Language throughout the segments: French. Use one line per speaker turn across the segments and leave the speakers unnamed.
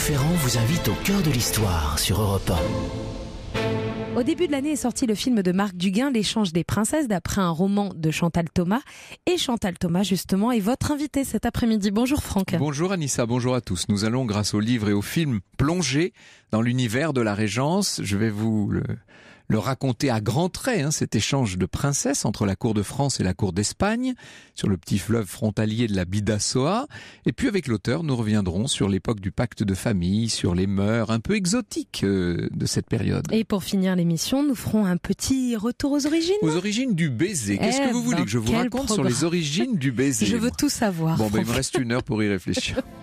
Franck Ferrand vous invite au cœur de l'histoire sur Europe
1. Au début de l'année est sorti le film de Marc Duguin, L'échange des princesses, d'après un roman de Chantal Thomas. Et Chantal Thomas, justement, est votre invité cet après-midi. Bonjour Franck.
Bonjour Anissa, bonjour à tous. Nous allons, grâce au livre et au film, plonger dans l'univers de la Régence. Je vais vous le le raconter à grands traits, hein, cet échange de princesses entre la cour de France et la cour d'Espagne, sur le petit fleuve frontalier de la Bidassoa. Et puis avec l'auteur, nous reviendrons sur l'époque du pacte de famille, sur les mœurs un peu exotiques euh, de cette période.
Et pour finir l'émission, nous ferons un petit retour aux origines.
Aux origines du baiser. Qu'est-ce que
Eh
vous voulez
ben,
que je vous raconte sur les origines du baiser
Je veux tout savoir.
Bon, ben, il me reste une heure pour y réfléchir.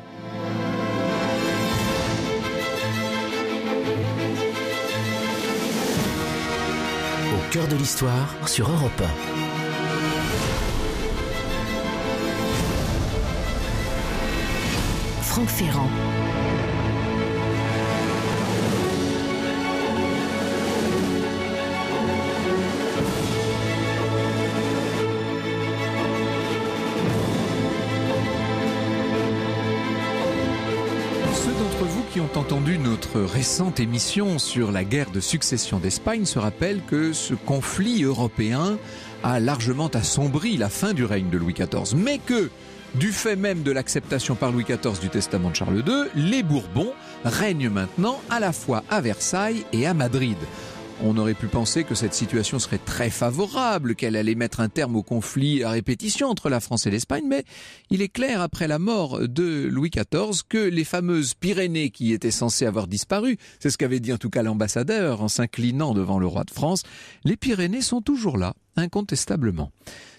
cœur de l'histoire sur Europe
Franck Ferrand.
Notre récente émission sur la guerre de succession d'Espagne se rappellent que ce conflit européen a largement assombri la fin du règne de Louis XIV, mais que, du fait même de l'acceptation par Louis XIV du testament de Charles II, les Bourbons règnent maintenant à la fois à Versailles et à Madrid. On aurait pu penser que cette situation serait très favorable, qu'elle allait mettre un terme au conflit à répétition entre la France et l'Espagne, mais il est clair après la mort de Louis XIV que les fameuses Pyrénées qui étaient censées avoir disparu, c'est ce qu'avait dit en tout cas l'ambassadeur en s'inclinant devant le roi de France, les Pyrénées sont toujours là, incontestablement.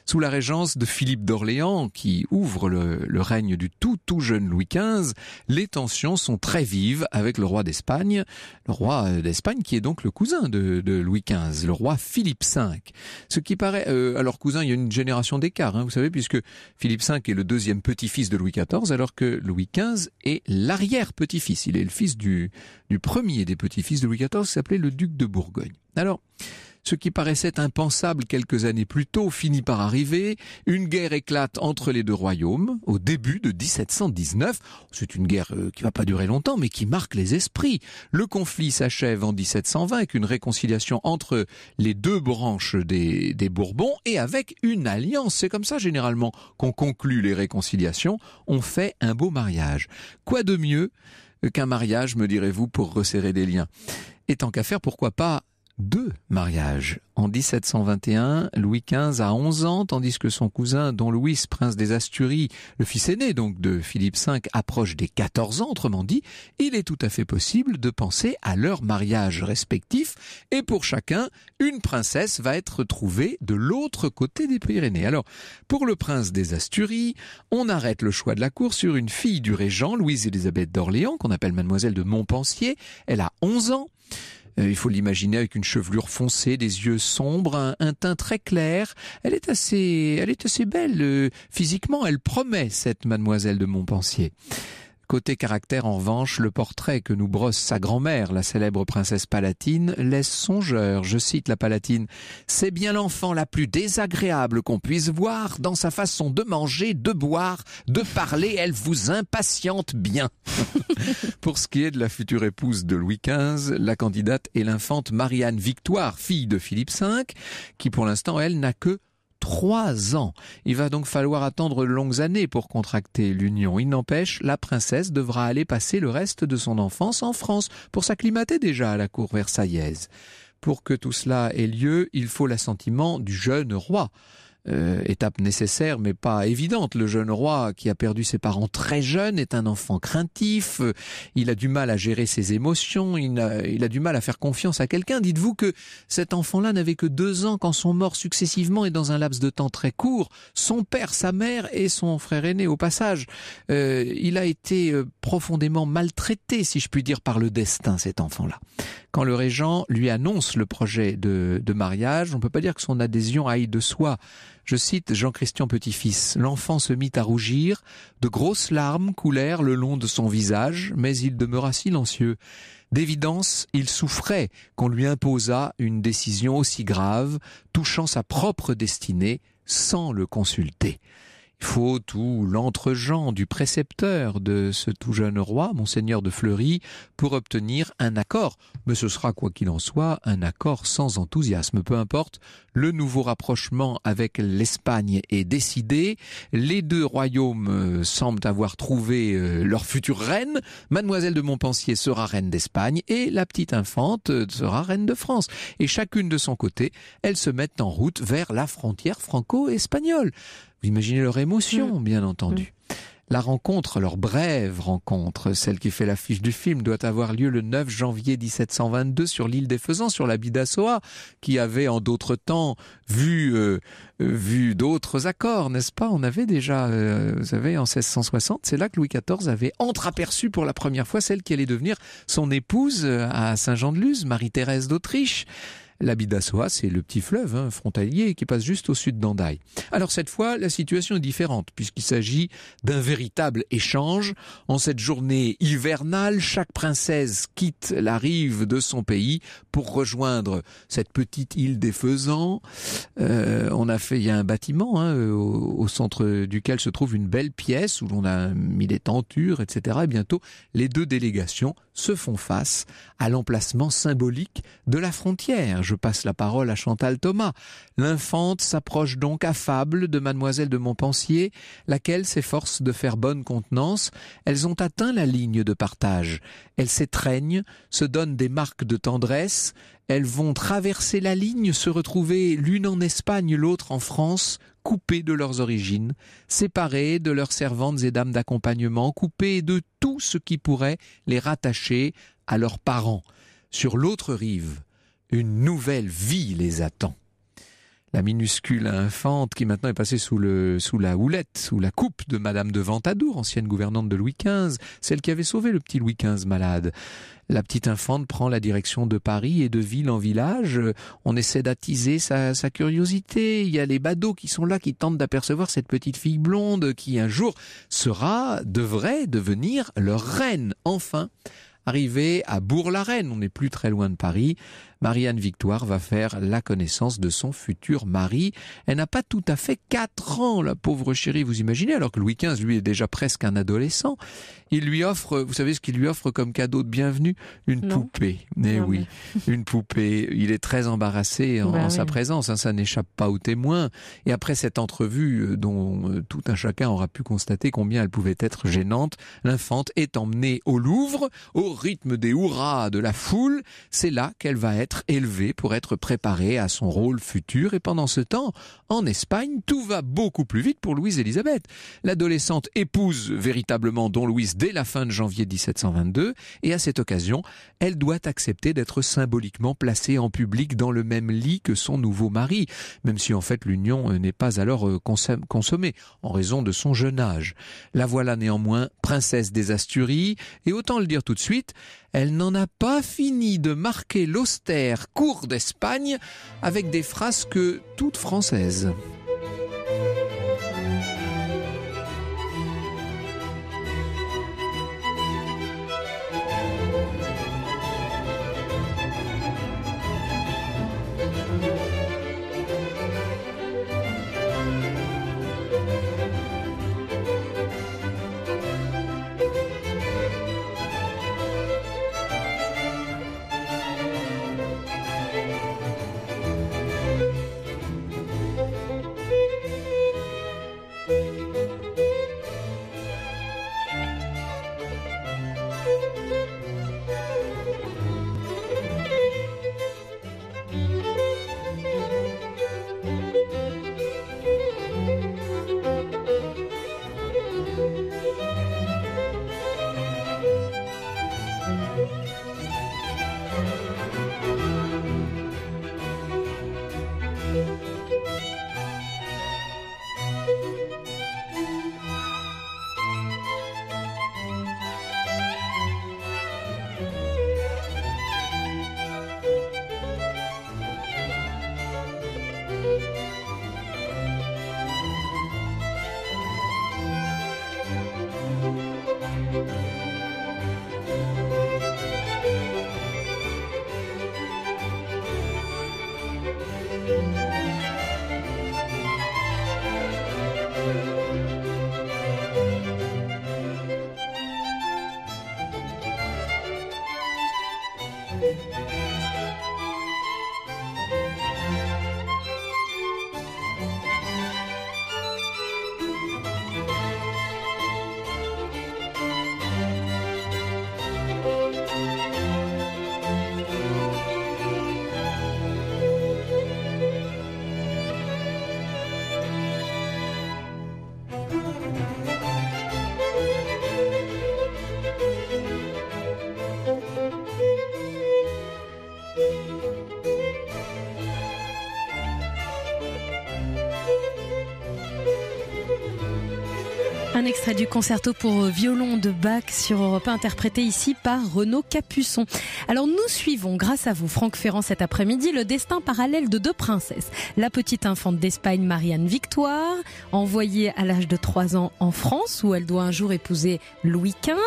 Sous la régence de Philippe d'Orléans, qui ouvre le, le règne du tout tout jeune Louis XV, les tensions sont très vives avec le roi d'Espagne, le roi d'Espagne qui est donc le cousin de, de Louis XV, le roi Philippe V. Ce qui paraît, euh, alors cousin, il y a une génération d'écart, hein, vous savez, puisque Philippe V est le deuxième petit-fils de Louis XIV, alors que Louis XV est l'arrière-petit-fils. Il est le fils du, du premier des petits-fils de Louis XIV, qui s'appelait le duc de Bourgogne. Alors, ce qui paraissait impensable quelques années plus tôt finit par arriver. Une guerre éclate entre les deux royaumes au début de 1719. C'est une guerre euh, qui va pas durer longtemps, mais qui marque les esprits. Le conflit s'achève en 1720 avec une réconciliation entre les deux branches des, des Bourbons et avec une alliance. C'est comme ça généralement qu'on conclut les réconciliations. On fait un beau mariage. Quoi de mieux qu'un mariage, me direz-vous, pour resserrer des liens? Et tant qu'à faire, pourquoi pas deux mariages. En 1721, Louis XV a 11 ans, tandis que son cousin, Don Louis, prince des Asturies, le fils aîné donc de Philippe V, approche des 14 ans, autrement dit, il est tout à fait possible de penser à leur mariage respectif, et pour chacun, une princesse va être trouvée de l'autre côté des Pyrénées. Alors, pour le prince des Asturies, on arrête le choix de la cour sur une fille du régent, Louise-Élisabeth d'Orléans, qu'on appelle mademoiselle de Montpensier. Elle a 11 ans. Euh, il faut l'imaginer avec une chevelure foncée, des yeux sombres, un, teint très clair. Elle est assez, elle est assez belle euh, physiquement. Elle promet cette mademoiselle de Montpensier. Côté caractère, en revanche, le portrait que nous brosse sa grand-mère, la célèbre princesse palatine, laisse songeur. Je cite la palatine. C'est bien l'enfant la plus désagréable qu'on puisse voir dans sa façon de manger, de boire, de parler. Elle vous impatiente bien. Pour ce qui est de la future épouse de Louis XV, la candidate est l'infante Marianne Victoire, fille de Philippe V, qui pour l'instant, elle, n'a que trois ans. Il va donc falloir attendre longues années pour contracter l'union. Il n'empêche, la princesse devra aller passer le reste de son enfance en France pour s'acclimater déjà à la cour versaillaise. Pour que tout cela ait lieu, il faut l'assentiment du jeune roi. Euh, étape nécessaire mais pas évidente. Le jeune roi qui a perdu ses parents très jeunes est un enfant craintif, il a du mal à gérer ses émotions, il a, il a du mal à faire confiance à quelqu'un. Dites-vous que cet enfant-là n'avait que deux ans quand sont morts successivement et dans un laps de temps très court son père, sa mère et son frère aîné au passage. Euh, il a été euh, profondément maltraité, si je puis dire, par le destin, cet enfant-là. Quand le régent lui annonce le projet de, de mariage, on ne peut pas dire que son adhésion aille de soi. Je cite Jean-Christian Petit-Fils. L'enfant se mit à rougir, de grosses larmes coulèrent le long de son visage, mais il demeura silencieux. D'évidence, il souffrait qu'on lui imposât une décision aussi grave, touchant sa propre destinée, sans le consulter. Faut tout l'entre-gens du précepteur de ce tout jeune roi, monseigneur de Fleury, pour obtenir un accord. Mais ce sera, quoi qu'il en soit, un accord sans enthousiasme. Peu importe, le nouveau rapprochement avec l'Espagne est décidé. Les deux royaumes euh, semblent avoir trouvé euh, leur future reine. Mademoiselle de Montpensier sera reine d'Espagne et la petite infante euh, sera reine de France. Et chacune de son côté, elles se mettent en route vers la frontière franco-espagnole. Vous imaginez leur émotion, mm. bien entendu. Mm. La rencontre, leur brève rencontre, celle qui fait l'affiche du film, doit avoir lieu le 9 janvier 1722 sur l'île des Faisans, sur la d'Assoa, qui avait en d'autres temps vu euh, euh, vu d'autres accords, n'est-ce pas? On avait déjà, euh, vous savez, en 1660, c'est là que Louis XIV avait entreaperçu pour la première fois celle qui allait devenir son épouse à Saint-Jean-de-Luz, Marie-Thérèse d'Autriche. La Bidassoa, c'est le petit fleuve hein, frontalier qui passe juste au sud d'Andaï. Alors cette fois, la situation est différente puisqu'il s'agit d'un véritable échange. En cette journée hivernale, chaque princesse quitte la rive de son pays pour rejoindre cette petite île des Faisans. Euh, on a fait, il y a un bâtiment hein, au, centre duquel se trouve une belle pièce où l'on a mis des tentures, etc. Et bientôt, les deux délégations se font face à l'emplacement symbolique de la frontière. Je passe la parole à Chantal Thomas. L'infante s'approche donc affable de mademoiselle de Montpensier, laquelle s'efforce de faire bonne contenance. Elles ont atteint la ligne de partage. Elles s'étreignent, se donnent des marques de tendresse, elles vont traverser la ligne, se retrouver l'une en Espagne, l'autre en France, coupées de leurs origines, séparées de leurs servantes et dames d'accompagnement, coupées de tout ce qui pourrait les rattacher à leurs parents. Sur l'autre rive, une nouvelle vie les attend la minuscule infante qui maintenant est passée sous, le, sous la houlette, sous la coupe de Madame de Ventadour, ancienne gouvernante de Louis XV, celle qui avait sauvé le petit Louis XV malade. La petite infante prend la direction de Paris et de ville en village. On essaie d'attiser sa, sa curiosité. Il y a les badauds qui sont là, qui tentent d'apercevoir cette petite fille blonde qui un jour sera, devrait devenir leur reine. Enfin, arrivée à Bourg-la-Reine, on n'est plus très loin de Paris, Marianne Victoire va faire la connaissance de son futur mari. Elle n'a pas tout à fait quatre ans, la pauvre chérie, vous imaginez, alors que Louis XV, lui, est déjà presque un adolescent. Il lui offre, vous savez ce qu'il lui offre comme cadeau de bienvenue? Une poupée. Eh oui, une poupée. Il est très embarrassé en, bah sa présence, hein, ça n'échappe pas aux témoins. Et après cette entrevue, euh, dont euh, tout un chacun aura pu constater combien elle pouvait être gênante, l'infante est emmenée au Louvre, au rythme des hurrahs de la foule. C'est là qu'elle va être être élevée pour être préparée à son rôle futur et pendant ce temps, en Espagne, tout va beaucoup plus vite pour Louise Élisabeth. L'adolescente épouse véritablement Don Louis dès la fin de janvier 1722 et à cette occasion, elle doit accepter d'être symboliquement placée en public dans le même lit que son nouveau mari, même si en fait l'union n'est pas alors euh, consommée en raison de son jeune âge. La voilà néanmoins princesse des Asturies et autant le dire tout de suite, elle n'en a pas fini de marquer l'austère cour d'Espagne avec des frasques toutes françaises. Thank you.
Un extrait du concerto pour violon de Bach sur Europe 1, interprété ici par Renaud Capuçon. Alors nous suivons, grâce à vous, Franck Ferrand, cet après-midi, le destin parallèle de deux princesses. La petite infante d'Espagne, Marianne Victoire, envoyée à l'âge de 3 ans en France, où elle doit un jour épouser Louis XV,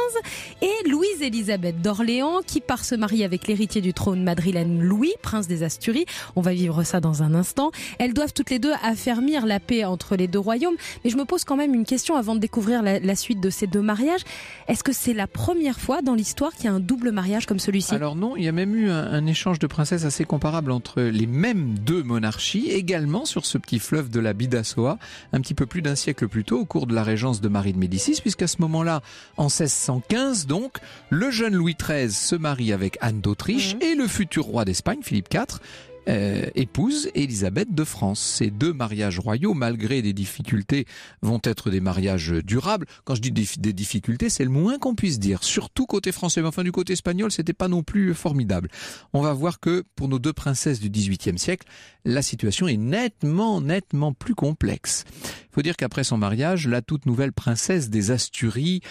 et Louise-Élisabeth d'Orléans, qui part se marier avec l'héritier du trône madrilène Louis, prince des Asturies. On va vivre ça dans un instant. Elles doivent toutes les deux affermir la paix entre les deux royaumes. Mais je me pose quand même une question avant de découvrir la, la suite de ces deux mariages. Est-ce que c'est la première fois dans l'histoire qu'il y a un double mariage comme celui-ci?
Alors non, il y a même eu un, un, échange de princesses assez comparable entre les mêmes deux monarchies, également sur ce petit fleuve de la Bidassoa, un petit peu plus d'un siècle plus tôt, au cours de la régence de Marie de Médicis, puisqu'à ce moment-là, en 1615 donc, le jeune Louis XIII se marie avec Anne d'Autriche mmh. et le futur roi d'Espagne, Philippe IV, euh, épouse Élisabeth de France. Ces deux mariages royaux, malgré des difficultés, vont être des mariages durables. Quand je dis des, difficultés, c'est le moins qu'on puisse dire. Surtout côté français, mais enfin du côté espagnol, c'était pas non plus formidable. On va voir que pour nos deux princesses du XVIIIe siècle, la situation est nettement, nettement plus complexe. Il faut dire qu'après son mariage, la toute nouvelle princesse des Asturies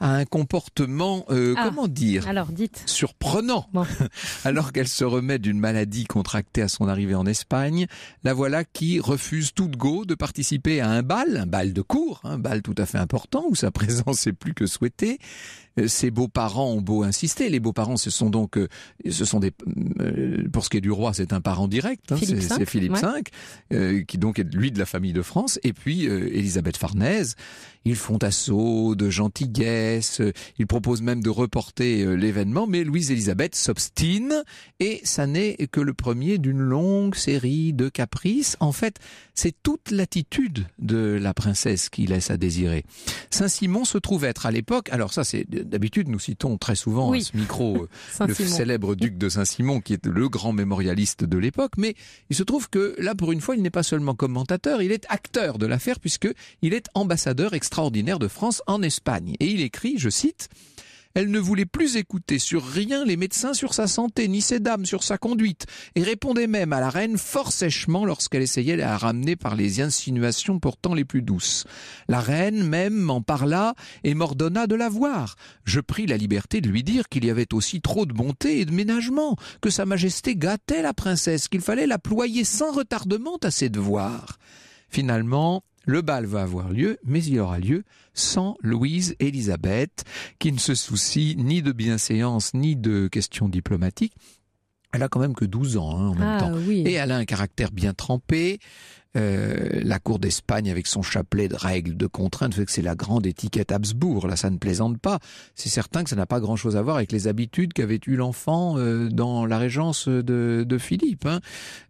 a un comportement, euh,
Ah,
comment dire,
Alors dites.
surprenant.
Bon.
Alors qu'elle se remet d'une maladie contractée à son arrivée en Espagne, la voilà qui refuse toute go de participer à un bal, un bal de cour, un bal tout à fait important où sa présence est plus que souhaitée. Euh, Ses beaux-parents ont beau insister. Les beaux-parents, ce sont donc, euh, ce sont des, euh, pour ce qui est du roi, c'est un parent direct. hein, c'est Philippe
ouais.
V, euh, qui donc est lui de la famille de France, et puis euh, Élisabeth Farnèse. Ils font assaut de gentillesse. euh, Ils proposent même de reporter euh, l'événement, mais Louise-Élisabeth s'obstine, et ça n'est que le premier d'une longue série de caprices. En fait, c'est toute l'attitude de la princesse qui laisse à désirer. Saint-Simon se trouve être à l'époque, alors ça c'est d'habitude nous citons très souvent
Oui.
à ce micro euh, le célèbre duc de Saint-Simon qui est le grand mémorialiste de l'époque, mais il se trouve que là pour une fois il n'est pas seulement commentateur, il est acteur de l'affaire puisque il est ambassadeur extraordinaire de France en Espagne et il écrit, je cite, elle ne voulait plus écouter sur rien les médecins sur sa santé, ni ses dames sur sa conduite, et répondait même à la reine fort sèchement lorsqu'elle essayait de la ramener par les insinuations pourtant les plus douces. La reine même m'en parla et m'ordonna de la voir. Je pris la liberté de lui dire qu'il y avait aussi trop de bonté et de ménagement, que sa majesté gâtait la princesse, qu'il fallait la ployer sans retardement à ses devoirs. Finalement, le bal va avoir lieu, mais il aura lieu sans Louise Élisabeth, qui ne se soucie ni de bienséance ni de questions diplomatiques. Elle a quand même que 12 ans hein, en même
Ah
temps.
oui.
Et elle a un caractère bien trempé. Euh, la cour d'Espagne avec son chapelet de règles, de contraintes, fait que c'est la grande étiquette Habsbourg. Là, ça ne plaisante pas. C'est certain que ça n'a pas grand-chose à voir avec les habitudes qu'avait eu l'enfant euh, dans la régence de, de Philippe. hein.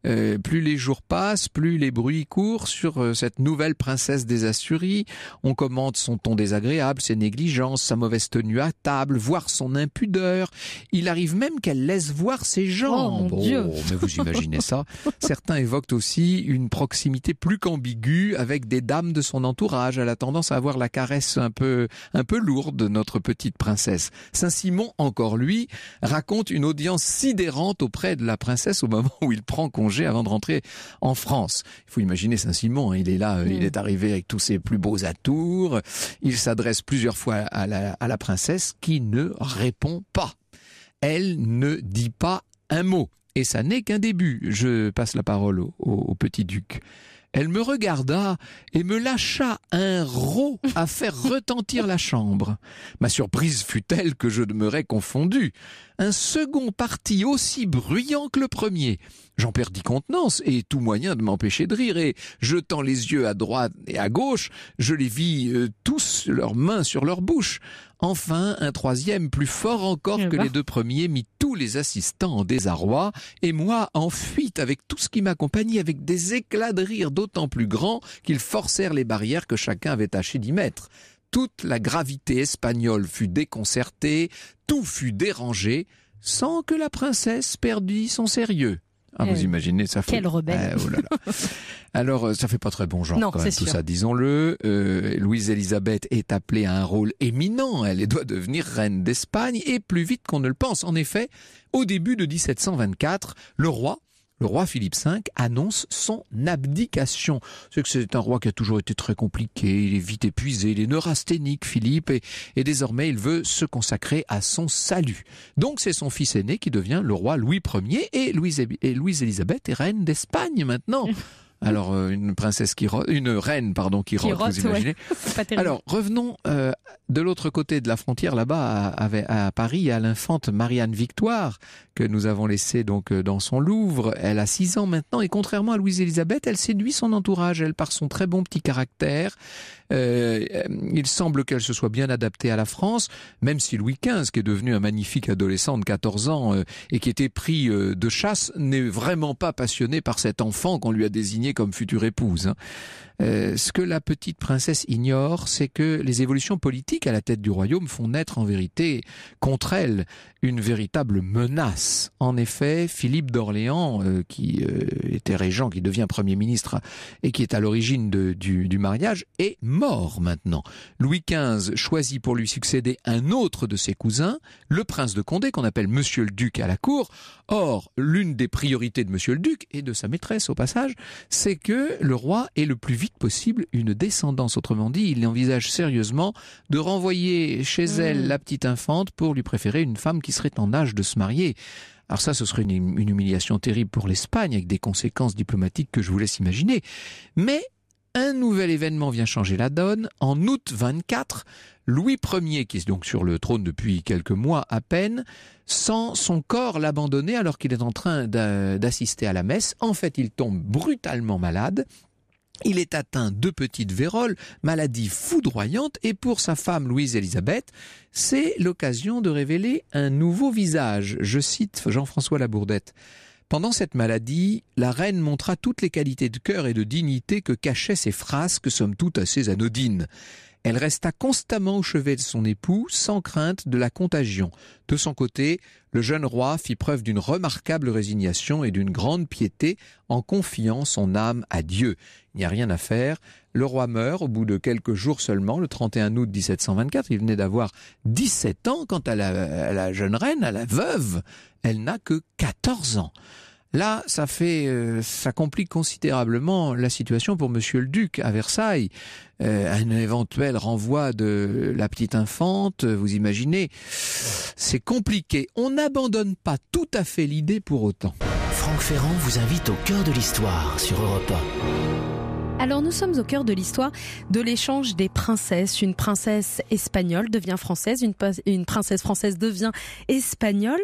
Euh, plus les jours passent, plus les bruits courent sur euh, cette nouvelle princesse des Asturies. On commente son ton désagréable, ses négligences, sa mauvaise tenue à table, voire son impudeur. Il arrive même qu'elle laisse voir ses jambes.
mon Dieu.
mais vous imaginez ça Certains évoquent aussi une proximité plus qu'ambiguë avec des dames de son entourage. Elle a tendance à avoir la caresse un peu, un peu lourde de notre petite princesse. Saint-Simon, encore lui, raconte une audience sidérante auprès de la princesse au moment où il prend congé avant de rentrer en France. Il faut imaginer Saint-Simon, hein, il est là, euh, il
Mm.
est arrivé avec tous ses plus beaux atours. Il s'adresse plusieurs fois à la, à la princesse qui ne répond pas. Elle ne dit pas un mot. Et ça n'est qu'un début. Je passe la parole au, petit duc. Elle me regarda et me lâcha un rot à faire retentir la chambre. Ma surprise fut telle que je demeurai confondu. Un second partit aussi bruyant que le premier. J'en perdis contenance et tout moyen de m'empêcher de rire et, jetant les yeux à droite et à gauche, je les vis euh, tous leurs mains sur leur bouche. Enfin, un troisième, plus fort encore que les deux premiers, mit tous les assistants en désarroi, et moi en fuite avec tout ce qui m'accompagnait, avec des éclats de rire d'autant plus grands qu'ils forcèrent les barrières que chacun avait tâché d'y mettre. Toute la gravité espagnole fut déconcertée, tout fut dérangé, sans que la princesse perdît son sérieux. Ah, vous
Eh,
imaginez, ça fait.
quel rebelle.
Eh, oh là là. Alors, euh, ça fait pas très bon genre
Non,
quand même, tout
sûr.
ça, disons-le. Euh, Louise Elisabeth est appelée à un rôle éminent. Elle doit devenir reine d'Espagne et plus vite qu'on ne le pense. En effet, au début de 1724, le roi, le roi Philippe V annonce son abdication. C'est que c'est un roi qui a toujours été très compliqué, il est vite épuisé, il est neurasthénique, Philippe, et, désormais il veut se consacrer à son salut. Donc c'est son fils aîné qui devient le roi Louis Ier et Louise, et Louise est reine d'Espagne maintenant. Alors euh, une princesse qui ro- une reine pardon qui,
Qui
rote,
rote,
vous imaginez
pas
alors, revenons euh, de l'autre côté de la frontière, là-bas, à, à- à Paris, à l'infante Marianne Victoire, que nous avons laissée donc euh, dans son Louvre. Elle a six ans maintenant, et contrairement à Louise-Élisabeth, elle séduit son entourage, elle, par son très bon petit caractère. Euh, euh, il semble qu'elle se soit bien adaptée à la France, même si Louis XV, qui est devenu un magnifique adolescent de 14 ans euh, et qui était pris euh, de chasse, n'est vraiment pas passionné par cet enfant qu'on lui a désigné comme future épouse. hein. Euh, ce que la petite princesse ignore, c'est que les évolutions politiques à la tête du royaume font naître en vérité contre elle une véritable menace. En effet, Philippe d'Orléans, euh, qui était régent, qui devient Premier ministre et qui est à l'origine du, du mariage, est mort maintenant. Louis XV choisit pour lui succéder un autre de ses cousins, le prince de Condé, qu'on appelle Monsieur le Duc à la cour. Or, l'une des priorités de Monsieur le Duc, et de sa maîtresse au passage, c'est que le roi ait le plus vite possible une descendance. Autrement dit, il envisage sérieusement de renvoyer chez elle la petite infante pour lui préférer une femme qui serait en âge de se marier. Alors ça, ce serait une, une humiliation terrible pour l'Espagne, avec des conséquences diplomatiques que je vous laisse imaginer. Mais un nouvel événement vient changer la donne. En août 24, Louis Ier, qui est donc sur le trône depuis quelques mois à peine, sent son corps l'abandonner alors qu'il est en train d'a- d'assister à la messe. En fait, il tombe brutalement malade. Il est atteint de petites véroles, maladie foudroyante, et pour sa femme Louise-Élisabeth, c'est l'occasion de révéler un nouveau visage. Je cite Jean-François Labourdette. Pendant cette maladie, la reine montra toutes les qualités de cœur et de dignité que cachaient ses frasques, somme toute assez anodines. Elle resta constamment au chevet de son époux, sans crainte de la contagion. De son côté, le jeune roi fit preuve d'une remarquable résignation et d'une grande piété en confiant son âme à Dieu. Il n'y a rien à faire. Le roi meurt au bout de quelques jours seulement, le 31 août 1724. Il venait d'avoir 17 ans. Quant à la, à la jeune reine, à la veuve, elle n'a que 14 ans. Là, ça fait, euh, ça complique considérablement la situation pour Monsieur le Duc à Versailles. Euh, un éventuel renvoi de la petite infante, vous imaginez, c'est compliqué. On n'abandonne pas tout à fait l'idée pour autant.
Franck Ferrand vous invite au cœur de l'histoire sur Europe
Alors nous sommes au cœur de l'histoire de l'échange des princesses. Une princesse espagnole devient française, une princesse française devient espagnole.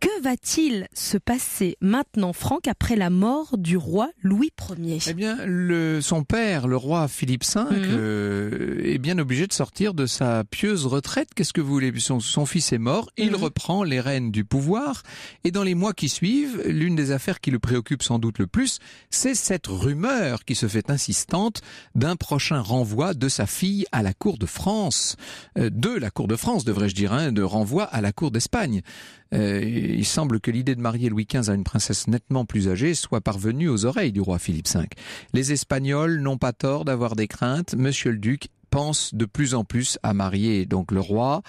Que va-t-il se passer maintenant, Franck, après la mort du roi Louis Ier?
Eh bien, le, son père, le roi Philippe V,
Mhm.
euh, est bien obligé de sortir de sa pieuse retraite. Qu'est-ce que vous voulez? Son, son fils est mort, il
Mhm.
reprend les rênes du pouvoir. Et dans les mois qui suivent, l'une des affaires qui le préoccupe sans doute le plus, c'est cette rumeur qui se fait insistante d'un prochain renvoi de sa fille à la cour de France, Euh, de la cour de France, devrais-je dire, hein, de renvoi à la cour d'Espagne. Euh, il semble que l'idée de marier Louis XV à une princesse nettement plus âgée soit parvenue aux oreilles du roi Philippe V. Les Espagnols n'ont pas tort d'avoir des craintes. Monsieur le duc pense de plus en plus à marier donc le roi.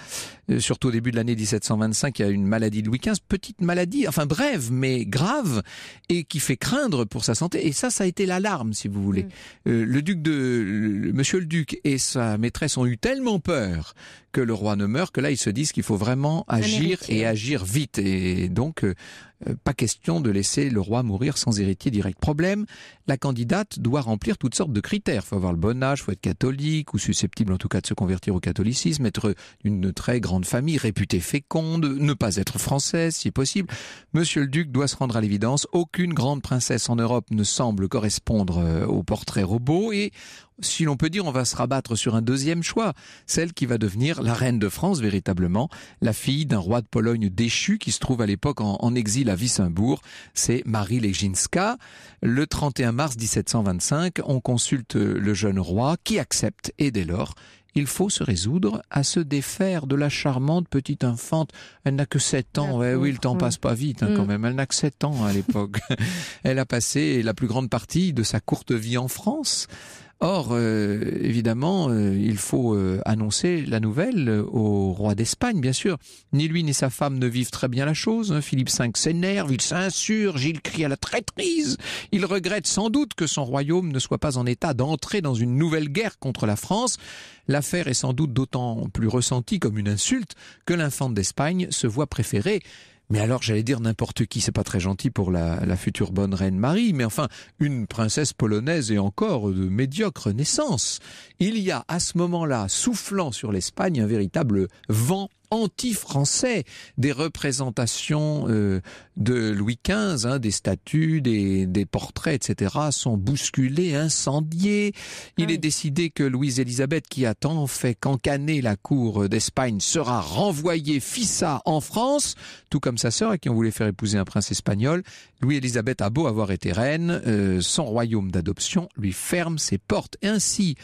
Euh, surtout au début de l'année 1725, il y a une maladie de Louis XV, petite maladie, enfin brève mais grave, et qui fait craindre pour sa santé. Et ça, ça a été l'alarme, si vous voulez. Euh, le duc de, le- Monsieur le duc et sa maîtresse ont eu tellement peur que le roi ne meurt que là ils se disent qu'il faut vraiment agir et agir vite. Et donc euh, pas question de laisser le roi mourir sans héritier direct. Problème, la candidate doit remplir toutes sortes de critères. Faut avoir le bon âge, faut être catholique ou susceptible en tout cas de se convertir au catholicisme, être d'une très grande famille, réputée féconde, ne pas être française si possible. Monsieur le duc doit se rendre à l'évidence, aucune grande princesse en Europe ne semble correspondre euh, au portrait robot et si l'on peut dire, on va se rabattre sur un deuxième choix, celle qui va devenir la reine de France véritablement, la fille d'un roi de Pologne déchu qui se trouve à l'époque en, exil à Wissembourg, c'est Marie Leginska. Le 31 mars 1725, on consulte le jeune roi qui accepte et dès lors, il faut se résoudre à se défaire de la charmante petite infante. Elle n'a que sept ans. Ouais, oui, le temps passe pas vite hein, quand mm. même. Elle n'a que sept ans à l'époque. Elle a passé la plus grande partie de sa courte vie en France. Or, euh, évidemment, euh, il faut euh, annoncer la nouvelle au roi d'Espagne, bien sûr. Ni lui ni sa femme ne vivent très bien la chose. Hein. Philippe V s'énerve, il s'insurge, il crie à la traîtrise. Il regrette sans doute que son royaume ne soit pas en état d'entrer dans une nouvelle guerre contre la France. L'affaire est sans doute d'autant plus ressentie comme une insulte que l'infante d'Espagne se voit préférée mais alors, j'allais dire n'importe qui, c'est pas très gentil pour la, future bonne reine Marie, mais enfin, une princesse polonaise et encore de médiocre naissance. Il y a à ce moment-là, soufflant sur l'Espagne, un véritable vent anti-français des représentations euh, de Louis XV, hein, des statues, des, des, portraits, etc., sont bousculés, incendiés. Il est décidé que Louise-Élisabeth, qui a tant fait qu'encaner la cour d'Espagne, sera renvoyée fissa en France, tout comme sa sœur, à qui on voulait faire épouser un prince espagnol. Louis-Élisabeth a beau avoir été reine, euh, son royaume d'adoption lui ferme ses portes. Ainsi,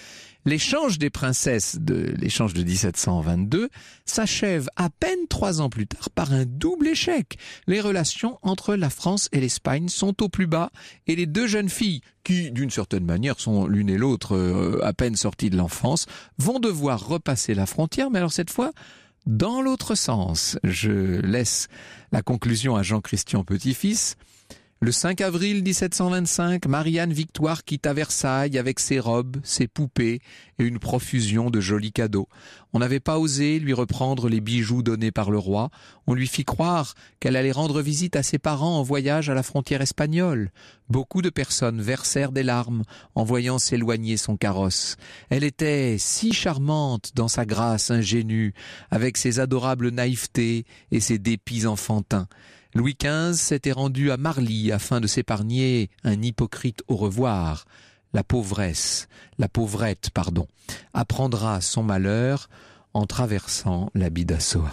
L'échange des princesses de l'échange de 1722 s'achève à peine trois ans plus tard par un double échec. Les relations entre la France et l'Espagne sont au plus bas et les deux jeunes filles, qui d'une certaine manière sont l'une et l'autre euh, à peine sorties de l'enfance, vont devoir repasser la frontière, mais alors cette fois dans l'autre sens. Je laisse la conclusion à Jean-Christian Petit-Fils. Le 5 avril 1725, Marianne Victoire quitta Versailles avec ses robes, ses poupées et une profusion de jolis cadeaux. On n'avait pas osé lui reprendre les bijoux donnés par le roi. On lui fit croire qu'elle allait rendre visite à ses parents en voyage à la frontière espagnole. Beaucoup de personnes versèrent des larmes en voyant s'éloigner son carrosse. Elle était si charmante dans sa grâce ingénue, avec ses adorables naïvetés et ses dépits enfantins. Louis XV s'était rendu à Marly afin de s'épargner un hypocrite au revoir. La pauvresse, la pauvrette, pardon, apprendra son malheur en traversant la Bidassoa.